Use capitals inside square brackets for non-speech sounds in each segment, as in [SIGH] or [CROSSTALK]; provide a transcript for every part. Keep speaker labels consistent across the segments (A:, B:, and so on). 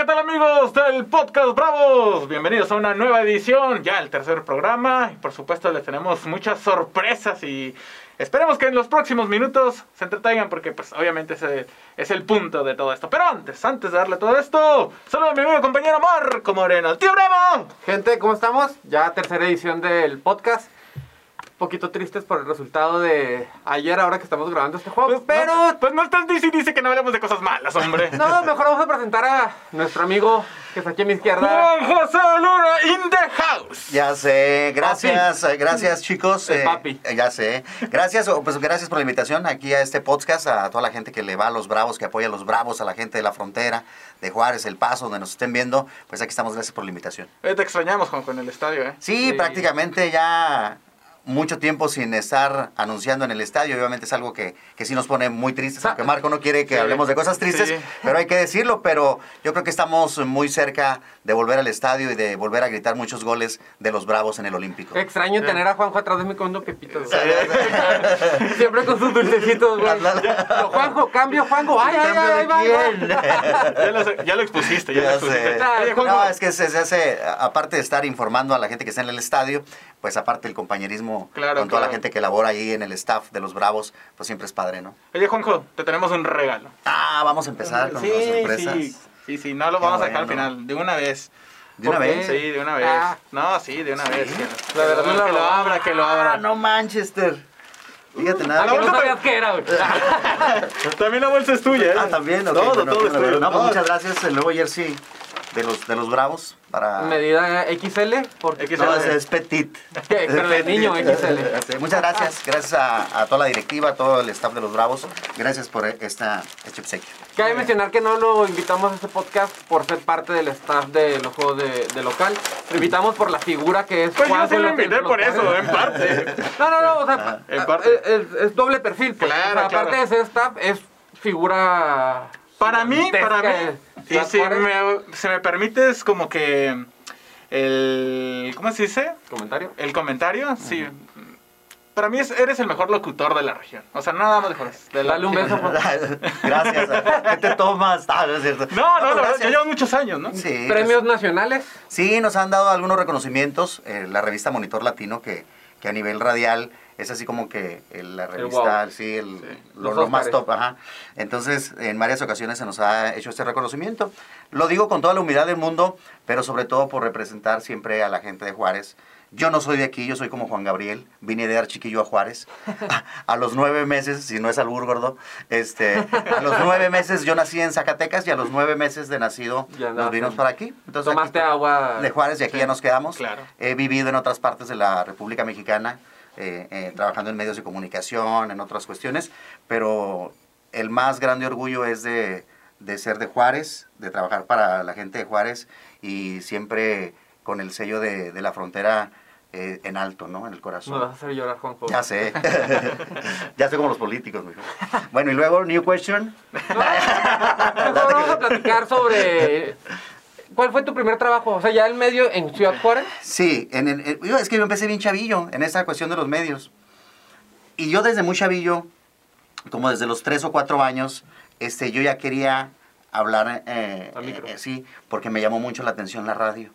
A: ¿qué tal amigos del podcast Bravos? Bienvenidos a una nueva edición, ya el tercer programa. Y por supuesto les tenemos muchas sorpresas y esperemos que en los próximos minutos se entretengan porque pues obviamente ese es el punto de todo esto. Pero antes, antes de darle todo esto, saludo a mi amigo compañero Marco Moreno, el tío Bravo.
B: Gente, ¿cómo estamos? Ya tercera edición del podcast. Poquito tristes por el resultado de ayer, ahora que estamos grabando este juego.
A: Pues,
B: pero,
A: no, pues no estás dice dice que no hablemos de cosas malas, hombre. [LAUGHS]
B: no, mejor vamos a presentar a nuestro amigo que está aquí a mi izquierda.
A: Juan José Luna in the house.
C: Ya sé, gracias, eh, gracias chicos.
B: El
C: eh,
B: papi.
C: eh, ya sé. Gracias, pues gracias por la invitación aquí a este podcast, a toda la gente que le va a los bravos, que apoya a los bravos, a la gente de la frontera, de Juárez, El Paso, donde nos estén viendo. Pues aquí estamos, gracias por la invitación.
A: Eh, te extrañamos, Juanjo, en el estadio, ¿eh?
C: Sí,
B: Sí.
C: prácticamente ya mucho tiempo sin estar anunciando en el estadio. Obviamente es algo que, que sí nos pone muy tristes, aunque Marco no quiere que
A: Sí.
C: hablemos de cosas tristes,
A: Sí.
C: pero hay que decirlo. Pero yo creo que estamos muy cerca de volver al estadio y de volver a gritar muchos goles de los bravos en el Olímpico.
B: Extraño tener a Juanjo atrás de mí comiendo pepitos. güey. [LAUGHS] Siempre con sus dulcecitos, güey. Pero, Juanjo, cambio, Juanjo. Ay, ay, ay, ay.
A: Ya lo, ya lo expusiste, ya,
C: Ya
A: lo expusiste.
C: sé. No, es que se, se hace, aparte de estar informando a la gente que está en el estadio, pues aparte el compañerismo
A: Claro,
C: con toda la
A: claro.
C: gente que labora ahí en el staff de los Bravos, pues siempre es padre, ¿no?
A: oye, Juanjo, te tenemos un regalo.
C: Ah, vamos a empezar con
A: sí,
C: las sorpresas.
A: sí, sí, sí, no lo
C: Qué
A: vamos a dejar al
C: bueno.
A: final, de una vez.
C: ¿De una vez?
A: Sí, de una vez.
B: Ah.
A: No, sí, de una vez. que-
B: La verdad,
A: que,
B: no la
A: lo abra, que lo abra.
C: Ah, no Manchester. Fíjate
B: Ah,
C: nada.
B: que no
A: bolsa
B: sabías qué era, güey. [LAUGHS]
A: También la bolsa es tuya, ¿eh?
C: Ah, también, ok,
A: Todo,
C: bueno,
A: todo es
C: bueno,
A: tuyo.
C: No, pues
A: No,
C: muchas gracias. El nuevo jersey de los, de los Bravos para...
B: Medida XL, porque
A: XL.
C: No, ese es petit. [LAUGHS]
B: Pero de niño [LAUGHS] XL.
C: Muchas gracias. Gracias a, a toda la directiva, a todo el staff de los Bravos. Gracias por esta, este obsequio.
B: Cabe mencionar que no lo invitamos a este podcast por ser parte del staff de los juegos de, de local. Lo invitamos por la figura que es
A: Pues yo sí lo invité por eso, en parte. [LAUGHS]
B: No, no, no, o sea,
A: En parte.
B: Es, es doble perfil. Pues.
A: Claro,
B: O sea,
A: claro.
B: aparte de ser staff, es figura.
A: Para mí, para mí, y si me, si me permites como que el... ¿Cómo se dice?
B: ¿Comentario?
A: El comentario, sí. Para mí es- eres el mejor locutor de la región. O sea, nada más mejor. De la-
B: Dale un beso, [LAUGHS]
C: gracias. ¿Qué te tomas? Ah, no es cierto.
A: No, no,
C: gracias.
A: ya llevan muchos años, ¿no?
C: Sí,
B: Premios nacionales.
C: Sí, nos han dado algunos reconocimientos. eh, la revista Monitor Latino, que, que a nivel radial es así como que eh, la revista,
B: wow.
C: sí, el,
A: Sí.
C: Lo,
B: Los
C: lo más top. Ajá. Entonces, en varias ocasiones se nos ha hecho este reconocimiento. Lo digo con toda la humildad del mundo, pero sobre todo por representar siempre a la gente de Juárez. Yo no soy de aquí, yo soy como Juan Gabriel, vine de dar chiquillo a Juárez. A, [LAUGHS] a los nueve meses, si no es albur gordo, este, a los nueve meses yo nací en Zacatecas y a los nueve meses de nacido
B: Ya
C: nos vinimos para aquí. Entonces,
B: Tomaste
C: aquí-
B: agua.
C: de Juárez y aquí
A: Sí,
C: ya nos quedamos.
A: claro.
C: He vivido en otras partes de la República Mexicana, eh, eh, trabajando en medios de comunicación, en otras cuestiones, pero el más grande orgullo es de, de ser de Juárez, de trabajar para la gente de Juárez y siempre con el sello de, de la frontera eh, en alto, ¿no? En el
B: Me
C: corazón.
B: vas a hacer llorar, Juanjo.
C: Ya sé. [LAUGHS] ya sé como los políticos, mijo. Bueno, y luego, new question.
B: Mejor vamos a platicar sobre. ¿Cuál fue tu primer trabajo? O sea, ya el medio en Ciudad Juárez.
C: Sí, en, en- yo- es que yo empecé bien chavillo en esa cuestión de los medios. Y yo desde muy chavillo, como desde los tres o cuatro años, este, yo ya quería hablar, eh, eh, sí, porque me llamó mucho la atención la radio.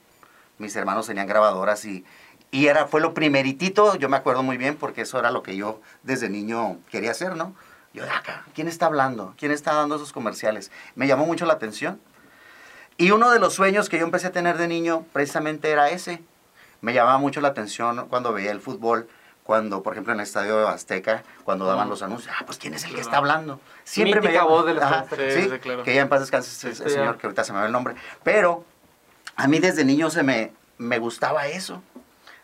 C: Mis hermanos tenían grabadoras y, y era, fue lo primeritito, yo me acuerdo muy bien, porque eso era lo que yo desde niño quería hacer, ¿no? Yo de acá, ¿quién está hablando? ¿Quién está dando esos comerciales? Me llamó mucho la atención. Y uno de los sueños que yo empecé a tener de niño precisamente era ese. Me llamaba mucho la atención cuando veía el fútbol, cuando, por ejemplo, en el estadio de Azteca, cuando daban los anuncios, ah, pues ¿quién es el que está hablando? Siempre me
B: Mítica
C: llamó-
B: voz del
C: Ajá,
B: Estadio
A: Azteca.
C: sí,
A: claro.
C: que ya en paz descanse ese- ese
B: Sí,
C: señor, que ahorita se me va el nombre. Pero a mí desde niño se me, me gustaba eso.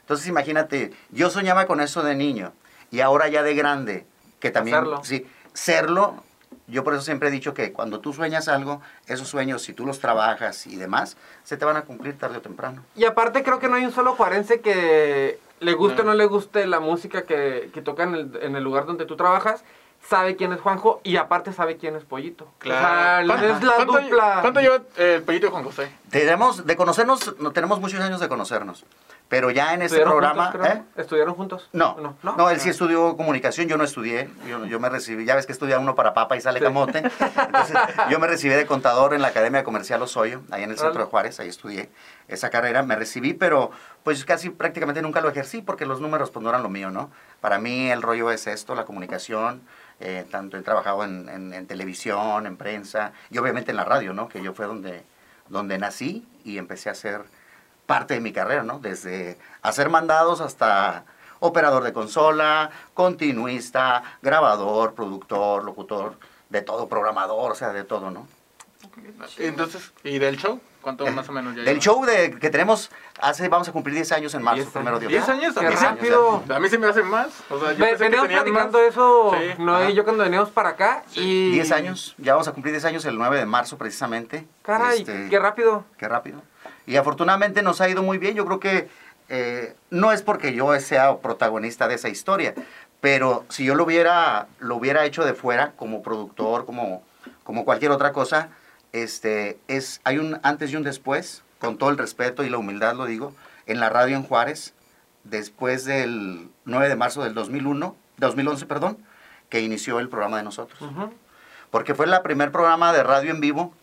C: Entonces imagínate, yo soñaba con eso de niño y ahora ya de grande, que también,
B: Hacerlo.
C: sí, serlo, yo por eso siempre he dicho que cuando tú sueñas algo, esos sueños, si tú los trabajas y demás, se te van a cumplir tarde o temprano.
B: Y aparte, creo que no hay un solo juarense que le guste o
A: No.
B: le guste la música que, que toca en el, en el lugar donde tú trabajas. Sabe quién es Juanjo y aparte sabe quién es Pollito.
A: Claro.
B: O sea, es la
A: ¿Cuánto-
B: dupla.
A: ¿Cuánto lleva eh, el pollito de Juan José?
C: Tenemos, de conocernos, no tenemos muchos años de conocernos, Pero ya en ese
B: ¿Estudiaron
C: programa...
B: juntos?
C: ¿eh?
B: ¿Estudiaron juntos?
C: No, no, él sí estudió comunicación, yo no estudié, yo, yo me recibí, ya ves que estudia uno para papa y sale
B: Sí.
C: camote, entonces yo me recibí de contador en la Academia Comercial Osoyo, ahí en el centro de Juárez, ahí estudié esa carrera, me recibí, pero pues casi prácticamente nunca lo ejercí porque los números pues no eran lo mío, ¿no? Para mí el rollo es esto, la comunicación, eh, tanto he trabajado en, en- en televisión, en prensa y obviamente en la radio, ¿no? Que yo fue donde, donde nací y empecé a hacer parte de mi carrera, ¿no? Desde hacer mandados hasta operador de consola, continuista, grabador, productor, locutor, de todo, programador, o sea, de todo, ¿no?
A: Entonces, ¿y del show? ¿Cuánto más o menos ya
C: Del
A: lleva?
C: show de, que tenemos, hace, vamos a cumplir 10 años en marzo,
B: 10
C: primero Dios.
A: ¿10 años?
B: Qué
A: A mí se-
B: rápido.
A: A mí se me hace más. O sea, yo
B: Ve-
A: que
B: Veníamos
A: tenían
B: platicando
A: más.
B: eso,
A: Sí,
B: y yo cuando veníamos para acá. Y...
C: 10 años, ya vamos a cumplir 10 años el 9 de marzo precisamente.
B: Caray,
C: Este,
B: qué rápido.
C: Qué rápido. Y afortunadamente nos ha ido muy bien. Yo creo que eh, no es porque yo sea protagonista de esa historia, pero si yo lo hubiera, lo hubiera hecho de fuera, como productor, como, como cualquier otra cosa, este, es, hay un antes y un después, con todo el respeto y la humildad lo digo, en la radio en Juárez, después del 9 de marzo del 2001, 2011, perdón, que inició el programa de nosotros
B: Ujú.
C: porque fue el primer programa de radio en vivo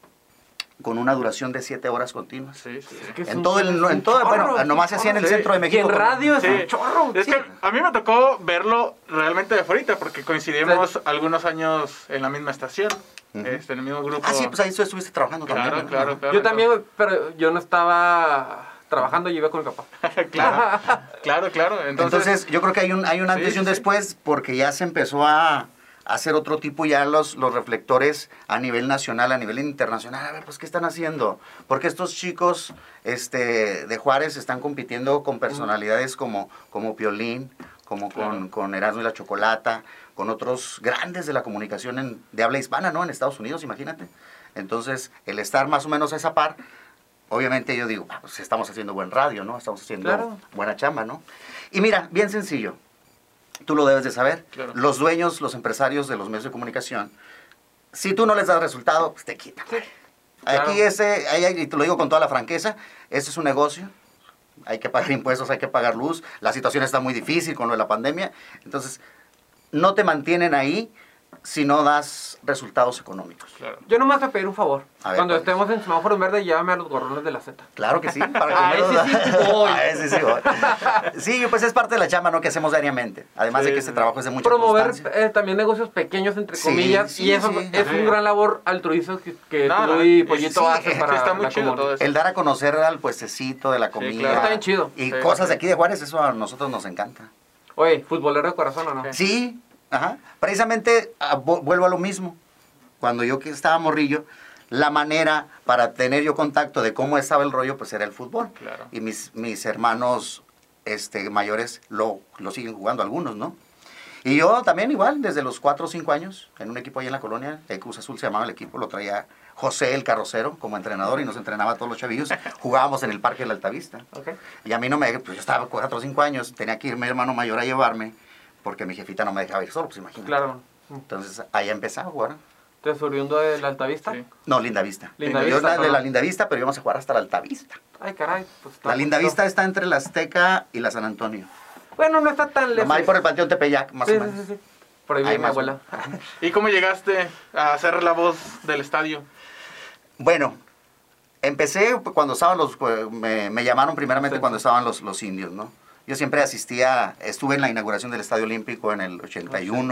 C: con una duración de siete horas continuas.
A: Sí, sí.
B: Es que
C: En todo el, en todo,
B: chorro,
C: bueno, nomás se hacía en el centro de
B: Y
C: México.
B: en radio es
A: Sí.
B: un chorro.
A: Es
B: sí.
A: que a mí me tocó verlo realmente de afuera porque coincidimos algunos años en la misma estación, este, en el mismo grupo.
C: Ah, sí, pues ahí tú estuviste trabajando
A: Claro,
C: también. ¿no?
A: claro, claro.
B: Yo también, pero yo no estaba trabajando, yo iba con mi papá. [LAUGHS]
A: claro, [LAUGHS] claro, claro. Entonces,
C: Entonces, yo creo que hay un, hay un antes
A: Sí,
C: y un después porque ya se empezó a, a hacer otro tipo ya los, los reflectores a nivel nacional, a nivel internacional. A ver, pues, ¿qué están haciendo? Porque estos chicos este, de Juárez están compitiendo con personalidades como, como Piolín, como con,
A: Claro.
C: con Erasmo y la Chocolata, con otros grandes de la comunicación en- de habla hispana, ¿no? En Estados Unidos, imagínate. Entonces, el estar más o menos a esa par, obviamente yo digo, "Ah, pues estamos haciendo buen radio, ¿no? Estamos haciendo
B: Claro.
C: buena chamba, ¿no? Y mira, bien sencillo, tú lo debes de saber,
A: Claro.
C: los dueños, los empresarios de los medios de comunicación, si tú no les das resultado, pues te quitan.
B: Sí,
C: Aquí
B: claro.
C: ese, y te lo digo con toda la franqueza, este es un negocio, hay que pagar [LAUGHS] impuestos, hay que pagar luz, la situación está muy difícil con lo de la pandemia, entonces no te mantienen ahí si no das resultados económicos.
A: claro.
B: Yo nomás te pedir un favor.
C: A ver,
B: Cuando estemos en semáforo en verde, llévame a los gorrones de la Z.
C: Claro que sí, para
B: A ese [LAUGHS] sí voy. [LAUGHS]
C: A ese sí voy. Sí, pues es parte de la chamba ¿no? que hacemos diariamente. Además de que este trabajo es de mucha
B: Promover eh, también negocios pequeños, entre comillas.
C: sí,
B: y eso
C: sí.
B: es
A: Sí.
B: un gran labor altruista que, que
A: No,
B: tú y Pollito
C: sí,
B: hacen para
A: está muy
B: la
A: chido
B: comunidad.
A: todo eso.
C: El dar a conocer al puestecito de la comida.
A: claro.
B: Está bien chido.
C: Y
A: Sí,
C: cosas
A: sí.
C: de aquí de Juárez, eso a nosotros nos encanta.
B: Oye, futbolero de corazón o no.
A: Sí.
C: Ajá. Precisamente ah, vu- vuelvo a lo mismo. Cuando yo estaba morrillo, la manera para tener yo contacto de cómo estaba el rollo, pues era el fútbol.
A: Claro.
C: Y mis, mis hermanos este, mayores lo, lo siguen jugando algunos, ¿no? Y yo también igual, desde los 4 o 5 años, en un equipo ahí en la colonia, el Cruz Azul se llamaba el equipo, lo traía José el Carrocero como entrenador y nos entrenaba a todos los chavillos. [LAUGHS] Jugábamos en el Parque de la Altavista.
B: Ok.
C: Y a mí no me, pues yo estaba 4 o 5 años, tenía que ir mi hermano mayor a llevarme, porque mi jefita no me dejaba ir solo, pues imagínate.
B: Claro.
C: Entonces ahí empezaba a jugar.
B: ¿Te oriundo de la Altavista?
A: Sí.
C: No, Linda Vista.
B: Linda
C: yo la- de la
B: perdón.
C: Linda Vista, pero íbamos a jugar hasta la Alta Vista.
B: Ay, caray. Pues está
C: La Linda
B: poquito.
C: Vista está entre la Azteca y la San Antonio.
B: Bueno, no está tan lejos.
C: Ahí por el Panteón Tepeyac, más
B: sí,
C: o
B: sí,
C: menos.
B: sí, sí. Por ahí
C: Ahí
B: vive mi
C: más
B: abuela. [LAUGHS]
A: ¿Y cómo llegaste a hacer la voz del estadio?
C: Bueno, empecé cuando estaban los, pues, me, me llamaron primeramente
B: Sí.
C: cuando estaban los, los indios, ¿no? Yo siempre asistía, estuve en la inauguración del Estadio Olímpico en el 81,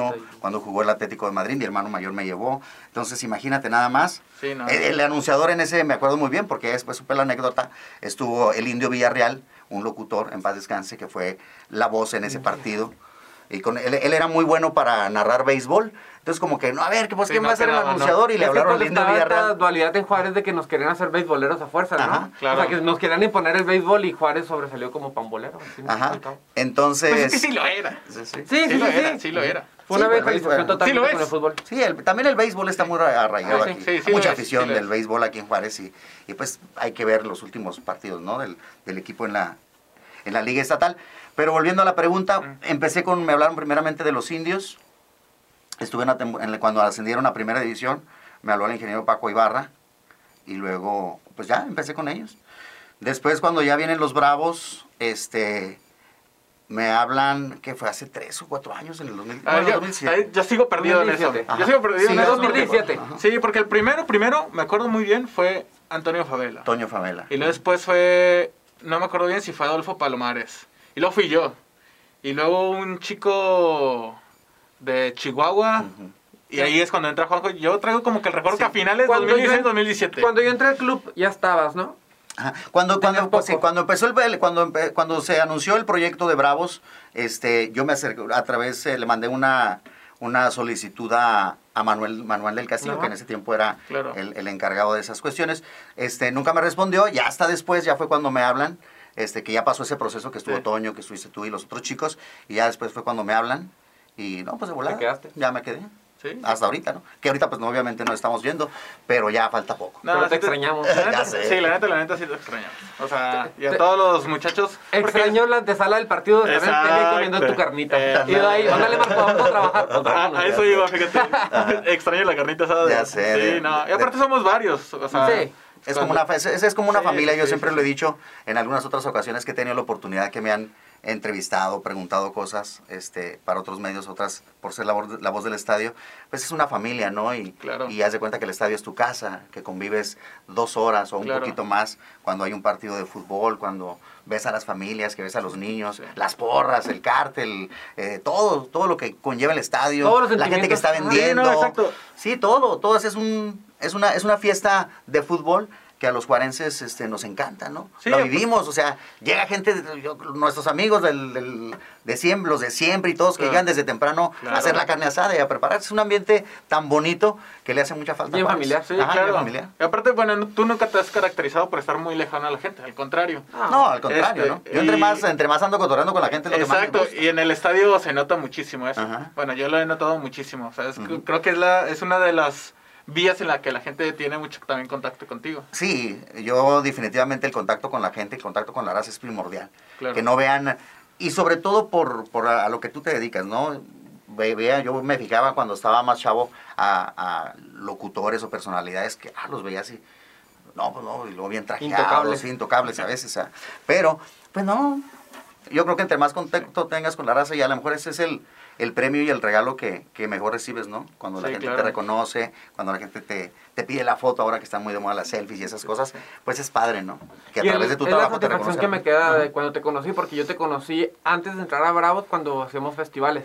B: 81.
C: cuando jugó el Atlético de Madrid, mi hermano mayor me llevó. Entonces, imagínate nada más.
A: Sí, no.
C: El, el anunciador en ese, me acuerdo muy bien, porque después supe la anécdota, estuvo el Indio Villarreal, un locutor, en paz descanse, que fue la voz en ese partido. Y con él, él era muy bueno para narrar béisbol. Entonces, como que, no, a ver, pues,
A: Sí,
C: ¿quién
A: no
C: va a ser el
A: quedaba, no.
C: anunciador? Y le hablaron al Indio Villarreal.
B: dualidad en Juárez de que nos querían hacer beisboleros a fuerza, ¿no?
C: Ajá,
A: claro.
B: O sea, que nos querían imponer el béisbol y Juárez sobresalió como pambolero.
C: Ajá. Entonces...
A: Pues es que sí lo era.
C: Sí, sí.
B: Sí, sí,
A: Sí
B: sí.
A: lo
B: sí.
A: era, sí lo era.
B: Fue una
C: sí
A: lo
B: con el fútbol.
C: Sí, el- también el béisbol está muy arraigado
B: Sí,
C: aquí.
A: sí, sí
C: Hay Mucha afición del béisbol aquí en Juárez y, y pues hay que ver los últimos partidos ¿no? del, del equipo en la, en la liga estatal. Pero volviendo a la pregunta, empecé con, me hablaron primeramente de los indios. Estuve en la en cuando ascendieron a primera división, me habló el ingeniero Paco Ibarra y luego, pues ya, empecé con ellos. Después, cuando ya vienen los Bravos, este, me hablan, que fue hace tres o cuatro años, en el 2000,
A: Ah,
C: bueno,
A: yo,
C: 2007.
A: ahí- yo sigo perdido en eso.
B: 2017.
A: Yo sigo perdido
C: Sí,
A: en eso.
B: 2017.
A: porque- Sí, porque el primero, primero, me acuerdo muy bien, fue Antonio Favela.
C: Toño Favela.
A: Y luego después fue, no me acuerdo bien si fue Adolfo Palomares. Y luego fui yo. Y luego un chico de Chihuahua.
C: Ujú.
A: Y ahí es cuando entra Juanjo. Yo traigo como que el recuerdo que a finales de
B: Cuando yo-
A: 2016-2017.
B: Cuando yo entré al club ya estabas, ¿no?
C: Ajá. Cuando, cuando, pues, sí, cuando empezó el cuando, empe- cuando se anunció el proyecto de Bravos, este, yo me acerqué a través, eh, le mandé una, una solicitud a, a Manuel, Manuel del Castillo,
B: Ajá.
C: que en ese tiempo era
A: Claro.
C: el, el encargado de esas cuestiones. Este, nunca me respondió, ya hasta después, ya fue cuando me hablan, este, que ya pasó ese proceso que estuvo
A: Sí.
C: Toño, que estuviste tú y los otros chicos, y ya después fue cuando me hablan, y no, pues de volada,
B: quedaste?
C: ya me quedé.
A: Sí.
C: Hasta ahorita, ¿no? Que ahorita pues no, obviamente no estamos viendo, pero ya falta poco.
A: No,
B: Pero
A: sí
B: te extrañamos.
A: la neta-
C: Ya sé.
A: Sí, la neta, la neta sí te extrañamos. O sea, y a
B: Te-
A: todos los muchachos. porque-
B: Extrañó la antesala del partido de estar comiendo tu carnita.
A: Eh,
B: y de ahí, ándale Marco, vamos a trabajar. Pues, [LAUGHS]
A: Ah,
B: vámonos.
A: a eso iba, fíjate. Extraño la carnita asada. de-
C: Ya sé,
A: Sí,
C: de-
A: no. Y
C: de-
A: aparte somos varios. O sea,
B: Sí.
C: Es como una, es, es como una
A: Sí,
C: familia, yo
A: sí,
C: siempre
A: sí,
C: lo he dicho en algunas otras ocasiones que he tenido la oportunidad que me han entrevistado, preguntado cosas este, para otros medios, otras por ser la voz, la voz del estadio, pues es una familia, ¿no? Y,
A: Claro.
C: y haz de cuenta que el estadio es tu casa, que convives dos horas o un
A: Claro.
C: poquito más cuando hay un partido de fútbol, cuando ves a las familias, que ves a los niños,
A: Sí.
C: las porras, el cártel, eh, todo, todo lo que conlleva el estadio, la gente que está.
A: Ah, no,
C: vendiendo.
A: exacto.
C: Sí, todo, todo es un es una es una fiesta de fútbol que a los juarenses este, nos encanta, ¿no?
A: Sí,
C: lo
A: pues-
C: vivimos, o sea, llega gente, yo- nuestros amigos del, del- de siempre, los de siempre y todos que
A: Claro.
C: llegan desde temprano
A: Claro.
C: a hacer la carne asada y a prepararse. Es un ambiente tan bonito que le hace mucha falta.
B: Bien familiar.
A: Sí,
C: Ajá,
A: claro.
C: familiar.
A: Y aparte, bueno, no- tú nunca te has caracterizado por estar muy lejano a la gente, al contrario.
B: Ah,
C: No, al contrario,
A: Este,
C: ¿no? Yo entre
A: y-
C: más, entre más ando cotorreando con la gente, lo que más me
A: Exacto,
C: gusta.
A: y en el estadio se nota muchísimo eso.
C: Ajá.
A: Bueno, yo lo he notado muchísimo. O sea, es-
C: Ujú.
A: creo que es, la, es una de las vías en la que la gente tiene mucho también contacto contigo.
C: Sí, yo definitivamente el contacto con la gente, el contacto con la raza es primordial.
A: Claro.
C: Que no vean, y sobre todo por, por a, a lo que tú te dedicas, ¿no? Ve- Vea, yo me fijaba cuando estaba más chavo a, a locutores o personalidades que ah, los veía así. No, pues no, y luego bien trajeados,
B: Intocables.
C: intocables a veces. ah. Pero, pues no, yo creo que entre más contacto tengas con la raza, y a lo mejor ese es el, el premio y el regalo que, que mejor recibes, ¿no? Cuando la
A: Sí,
C: gente
A: claro.
C: te reconoce, cuando la gente te, te pide la foto, ahora que están muy de moda las selfies y esas cosas, pues es padre, ¿no? Que a
B: Y
C: través
B: el-
C: de tu
B: es la
C: trabajo te
B: satisfacción
C: reconozcan.
B: que me queda de cuando te conocí, porque yo te conocí antes de entrar a Bravos cuando hacíamos festivales,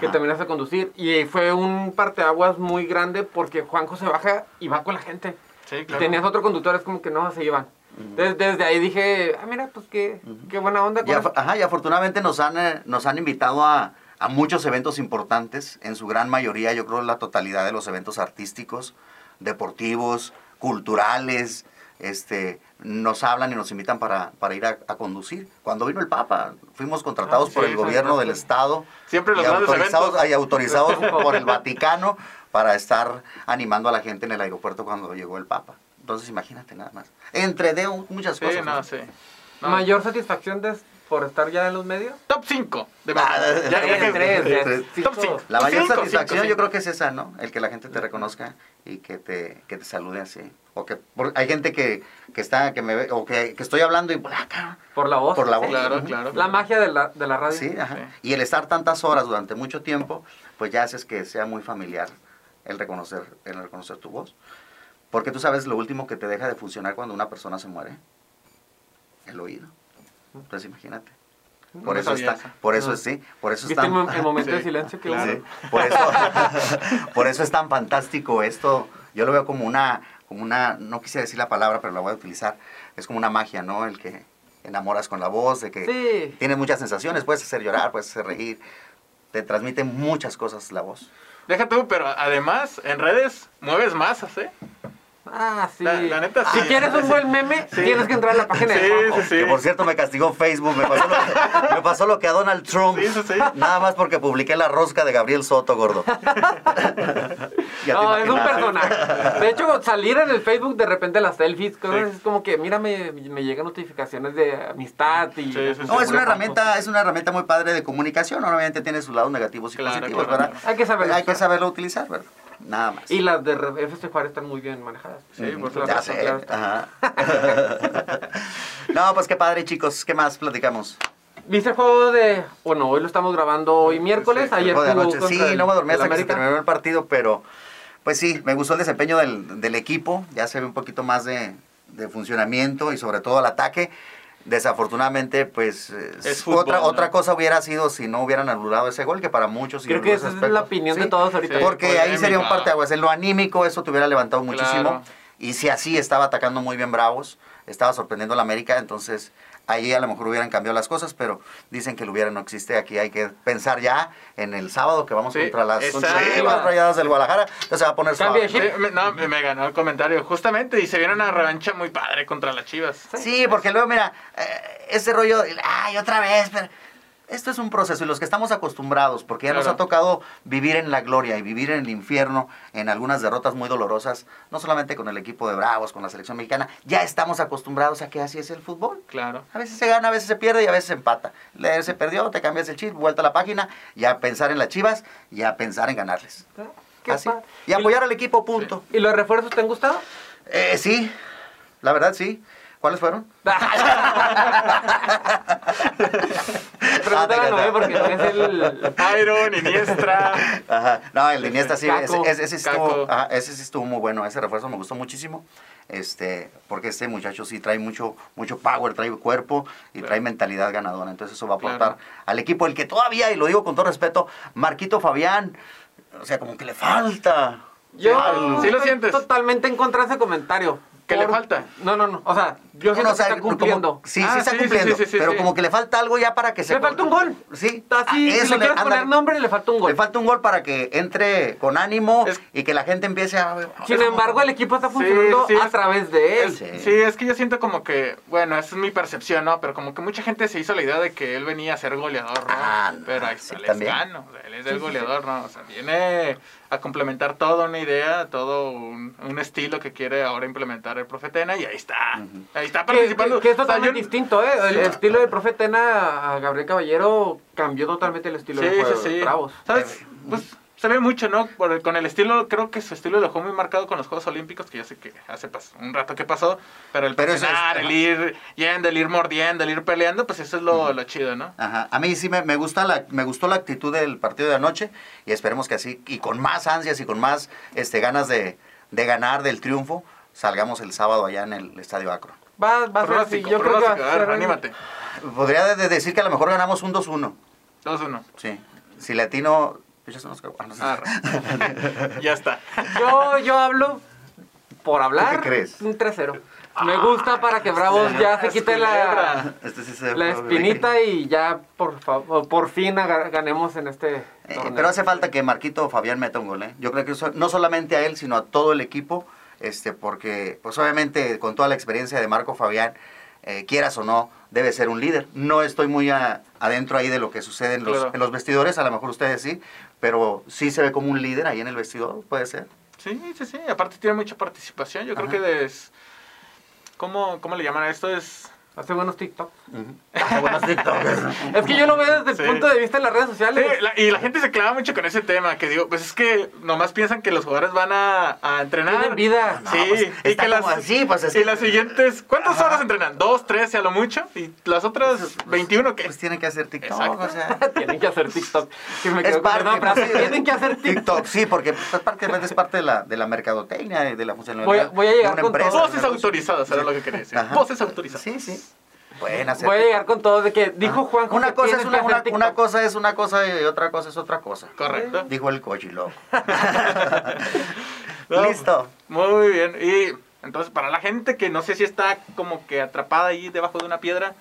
B: que
C: Ajá.
B: terminaste de conducir. Y fue un parteaguas muy grande porque Juanjo se baja y va con la gente.
A: Sí,
B: Y
A: claro.
B: tenías otro conductor, es como que no se iban. Entonces, desde ahí dije, ah, mira, pues qué, qué buena onda.
C: Y, ajá, y afortunadamente nos han, eh, nos han invitado a, a muchos eventos importantes, en su gran mayoría, yo creo la totalidad de los eventos artísticos, deportivos, culturales, este, nos hablan y nos invitan para, para ir a, a conducir. Cuando vino el Papa, fuimos contratados
A: Ah,
C: por
A: sí,
C: el gobierno del Estado
A: Siempre los
C: y autorizados,
A: eventos.
C: y autorizados [LAUGHS] por el Vaticano para estar animando a la gente en el aeropuerto cuando llegó el Papa. Entonces imagínate nada más. Entre de muchas
A: Sí,
C: cosas.
A: no,
C: ¿no?
A: sí. No.
B: ¿Mayor satisfacción de, por estar ya en los medios?
A: Top 5. De
C: Ah,
A: ya, ya
B: tres, ya,
C: tres.
A: Top
B: todos.
A: 5.
C: La mayor
A: Cinco,
C: satisfacción
A: cinco,
C: yo creo que es esa, ¿no? El que la gente te reconozca y que te, que te salude así. O que por- hay gente que, que está, que me ve, o que, que estoy hablando y por acá.
B: Por la voz.
C: Por la voz.
A: Claro, claro.
B: La magia de la, de la radio.
C: Sí, ajá.
A: Sí.
C: Y el estar tantas horas durante mucho tiempo, pues ya haces que sea muy familiar el reconocer, el reconocer tu voz. Porque tú sabes lo último que te deja de funcionar cuando una persona se muere. El oído. Entonces imagínate. Por
A: No
C: eso está,
A: eso.
C: por eso
B: No.
C: sí, por eso
B: ¿Viste
C: está
B: el, mo- el momento de [LAUGHS] silencio que
A: claro.
C: Sí, por eso, [LAUGHS] [LAUGHS] por eso es tan fantástico esto. Yo lo veo como una, como una, no quisiera decir la palabra, pero la voy a utilizar. Es como una magia, ¿no? El que enamoras con la voz, de que
B: Sí.
C: tienes muchas sensaciones, puedes hacer llorar, puedes hacer reír. Te transmite muchas cosas la voz.
A: Deja tú, pero además en redes mueves masas, ¿eh?
B: Ah, sí.
A: La- la neta,
B: Si
A: sí.
B: quieres un buen meme,
A: Sí.
B: tienes que entrar a la página de
A: Sí,
B: Juanjo.
A: sí, sí.
C: Que por cierto me castigó Facebook, me pasó, lo que, me pasó lo que a Donald Trump.
A: Sí, sí, sí.
C: Nada más porque publiqué la rosca de Gabriel Soto, gordo. [LAUGHS] [LAUGHS]
B: No, es un personaje. De hecho, salir en el Facebook de repente las selfies, es como que, mira, me, me llegan notificaciones de amistad y...
A: Sí, sí, sí.
C: No, es una herramienta, es una herramienta muy padre de comunicación. Obviamente tiene sus lados negativos y
A: Claro,
C: positivos,
A: claro,
C: ¿verdad?
A: claro.
B: Hay que saberlo
C: Hay que saberlo utilizar, ¿verdad? Nada más.
B: Y las de FC Juárez están muy bien manejadas.
A: Sí,
C: Ujú,
A: por
C: ya sé. Ajá. [LAUGHS] no, pues qué padre, chicos. ¿Qué más platicamos?
B: ¿Viste el juego de.? Bueno, hoy lo estamos grabando hoy miércoles.
A: Sí,
B: ayer
C: de Sí,
B: el-
C: no me dormí hasta que se terminó el partido, pero pues sí, me gustó el desempeño del, del equipo. Ya se ve un poquito más de, de funcionamiento y sobre todo el ataque. Desafortunadamente, pues eh,
A: Es fútbol,
C: otra,
A: ¿no?
C: otra cosa hubiera sido si no hubieran anulado ese gol, que para muchos...
B: Creo que esa es la opinión de todos ahorita.
A: Sí.
C: Porque ahí sería un parteaguas. En lo anímico eso te hubiera levantado muchísimo.
A: Claro.
C: Y si así estaba atacando muy bien Bravos, estaba sorprendiendo a la América, entonces ahí a lo mejor hubieran cambiado las cosas, pero dicen que el hubiera no existe. Aquí hay que pensar ya en el sábado que vamos
A: Sí,
C: contra las. Chivas rayadas del Guadalajara. Entonces se va a poner suave.
A: Sí, no, me ganó el comentario. Justamente, y se viene una revancha muy padre contra las Chivas.
C: Sí, porque luego, mira, eh, ese rollo, ay, otra vez, pero esto es un proceso y los que estamos acostumbrados, porque ya nos ha tocado vivir en la gloria y vivir en el infierno, en algunas derrotas muy dolorosas, no solamente con el equipo de Bravos, con la selección mexicana, ya estamos acostumbrados a que así es el fútbol.
A: Claro.
C: A veces se gana, a veces se pierde y a veces se empata. Se perdió, te cambias el chip, vuelta a la página, y a pensar en las chivas y a pensar en ganarles.
B: Qué
C: Así. Y apoyar al equipo, punto.
B: ¿Y los refuerzos te han gustado?
C: Eh, sí, la verdad sí. ¿Cuáles fueron? [LAUGHS]
B: Pregúntale a Noé porque no es el.
A: Iron, Iniestra.
C: Ajá. No, el de Iniesta sí, ese,
B: Caco.
C: ese- ese sí
A: Caco.
C: estuvo, ajá, ese sí estuvo muy bueno, ese refuerzo me gustó muchísimo, este, porque este muchacho sí trae mucho, mucho power, trae cuerpo y
A: Claro.
C: trae mentalidad ganadora, entonces eso va a
A: Claro.
C: aportar al equipo, el que todavía, y lo digo con todo respeto, Marquito Fabián, o sea, como que le falta.
B: Yo
A: Sí lo
B: estoy
A: sientes.
B: totalmente en contra de ese comentario.
A: ¿Qué le falta?
B: No, no, no. O sea, yo siento
C: No, o sea,
B: que está
C: como-
B: cumpliendo.
C: sí,
A: Ah,
C: sí está
A: sí,
C: cumpliendo,
A: sí, sí,
C: pero
A: sí.
C: como que le falta algo ya para que se...
B: Le falta un gol.
C: Sí,
B: Así,
C: ah,
B: si
C: eso
B: le quieres poner nombre, le falta un gol.
C: Le falta un gol para que entre con ánimo
A: Es-
C: y que la gente empiece a...
B: Sin embargo, el equipo está funcionando
A: sí,
B: a
A: es-
B: través de él.
A: Es-
C: Sí.
A: sí. es que yo siento como que, bueno, esa es mi percepción, ¿no? Pero como que mucha gente se hizo la idea de que él venía a ser goleador, ¿no?
C: Ah, no,
A: Pero ahí
C: sí,
A: está, él es
C: también.
A: gano, o sea, él es
B: Sí,
A: el
B: sí,
A: goleador, ¿no? O sea, viene a complementar toda una idea, todo un, un estilo que quiere ahora implementar el profetena y ahí está, ahí está
B: Que,
A: participando.
B: que- que es
A: O sea,
B: totalmente
A: yo-
B: distinto, ¿eh? El, estilo del profe Tena a Gabriel Caballero cambió totalmente el estilo
A: Sí,
B: del
A: sí,
B: juego
A: sí.
B: de Bravos.
A: ¿Sabes? Pues se ve mucho, ¿no? Por el- con el estilo, creo que su estilo lo dejó muy marcado con los Juegos Olímpicos, que ya sé que hace pas- un rato que pasó, pero el
C: Pero es-
A: el ir yendo, el ir mordiendo, el ir peleando, pues eso es lo, lo chido, ¿no?
C: Ajá. A mí sí me, me gusta la, me gustó la actitud del partido de anoche y esperemos que así, y con más ansias y con más este, ganas de, de ganar del triunfo, salgamos el sábado allá en el Estadio Acro.
B: Va, va a ser Yo creo que va a
A: ver,
B: ser-
A: anímate.
C: Podría de- de decir que a lo mejor ganamos un 2-1.
A: 2-1.
C: Sí. Si latino... pues. Ah.
A: Arre. ya está. [LAUGHS]
B: Yo, yo hablo por hablar.
C: qué crees?
B: Un 3-0. Me gusta para que Bravos ya se quite la.
C: Este sí se
B: la espinita y ya por favor, por fin ganemos en este
C: Eh, pero hace falta que Marquito Fabián meta un gol, ¿eh? Yo creo que eso- no solamente a él, sino a todo el equipo, este, porque, pues obviamente, con toda la experiencia de Marco Fabián, eh, quieras o no, debe ser un líder. No estoy muy a- adentro ahí de lo que sucede en los,
A: Claro.
C: en los vestidores, a lo mejor ustedes sí, pero sí se ve como un líder ahí en el vestidor, puede ser.
A: Sí, sí, sí. Aparte tiene mucha participación. Yo creo que es... ¿Cómo, ¿Cómo le llaman a esto? Es...
B: Hace buenos TikTok.
C: Ah, buenos TikToks. [LAUGHS]
B: Es que yo lo veo desde el
A: Sí.
B: punto de vista de las redes
A: Sí,
B: sociales.
A: la- y la gente se clava mucho con ese tema, que digo, pues es que nomás piensan que los jugadores van a, a entrenar.
B: Tienen vida.
C: No,
A: Sí,
C: pues,
A: y
C: está
A: que las,
C: como así, pues, es
A: y
C: que-
A: las siguientes, ¿cuántas
C: Ajá.
A: horas entrenan? ¿Dos, tres, a lo mucho? ¿Y las otras 21 qué?
C: Pues tienen que hacer TikTok,
A: Exacto.
C: o sea... [LAUGHS]
B: Tienen que hacer TikTok. Que me
C: Es parte, pues, [LAUGHS] sí.
B: Tienen que hacer TikTok.
C: TikTok, sí, porque pues, es parte de la, de la mercadotecnia, y de la funcionalidad.
B: Voy a- voy a llegar
C: de una
B: con
C: empresa, de
A: Voces autorizadas, era lo que quería decir.
C: Ajá.
A: Voces autorizadas.
C: Sí, sí. Pueden hacer.
B: Voy a llegar con todo de que dijo Juanjo
C: una cosa es una, una, cosa es una cosa y otra cosa es otra cosa.
A: Correcto.
C: Dijo el cochilo. [LAUGHS]
A: No,
C: Listo.
A: Muy bien. Y entonces, para la gente que no sé si está como que atrapada ahí debajo de una piedra,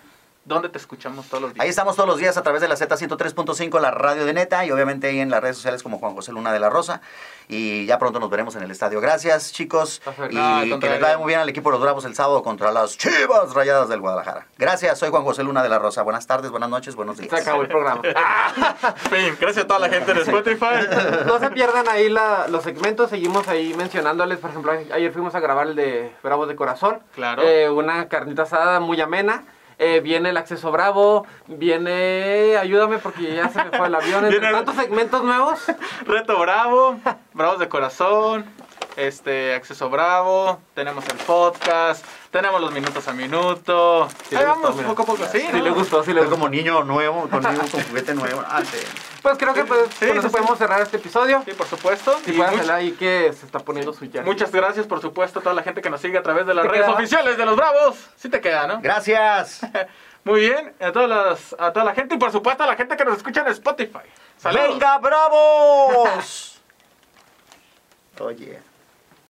A: ¿dónde te escuchamos todos los días?
C: Ahí estamos todos los días a través de la Z103.5, la radio de Neta, y obviamente ahí en las redes sociales como Juan José Luna de la Rosa. Y ya pronto nos veremos en el estadio. Gracias, chicos. Y que les vaya muy bien al equipo de los Bravos el sábado contra las Chivas Rayadas del Guadalajara. Gracias, soy Juan José Luna de la Rosa. Buenas tardes, buenas noches, buenos días.
B: Se acabó el programa. [LAUGHS] [LAUGHS]
A: Fin, gracias a toda la gente de Spotify.
B: No se pierdan ahí la- los segmentos, seguimos ahí mencionándoles, por ejemplo, ayer fuimos a grabar el de Bravos de Corazón.
A: Claro.
B: Eh, una carnita asada muy amena. Eh, viene el acceso bravo, viene, ayúdame porque ya se me fue el avión, [LAUGHS] entre tantos segmentos nuevos. [LAUGHS]
A: Reto Bravo, Bravos de Corazón, este Acceso Bravo, tenemos el podcast, tenemos los minutos a minuto.
B: Sí,
A: Ahí
B: gustó,
A: vamos
B: mira.
A: poco a poco, sí,
B: Sí
A: ¿no?
B: le gustó, sí le gustó.
C: como niño nuevo, con, niño con juguete nuevo. Ah, sí.
B: Pues creo que pues,
A: Sí,
B: con eso podemos cerrar este episodio.
A: Sí, por supuesto. Y
B: hacerle ahí que se está poniendo su ya.
A: muchas gracias, por supuesto, a toda la gente que nos sigue a través de las
B: ¿Te
A: redes
B: queda?
A: oficiales de los Bravos. Sí te queda, ¿no?
C: Gracias. [LAUGHS]
A: Muy bien, a, todas las, a toda la gente y por supuesto a la gente que nos escucha en Spotify. Saludos.
C: ¡Venga, bravos! [LAUGHS] Oye.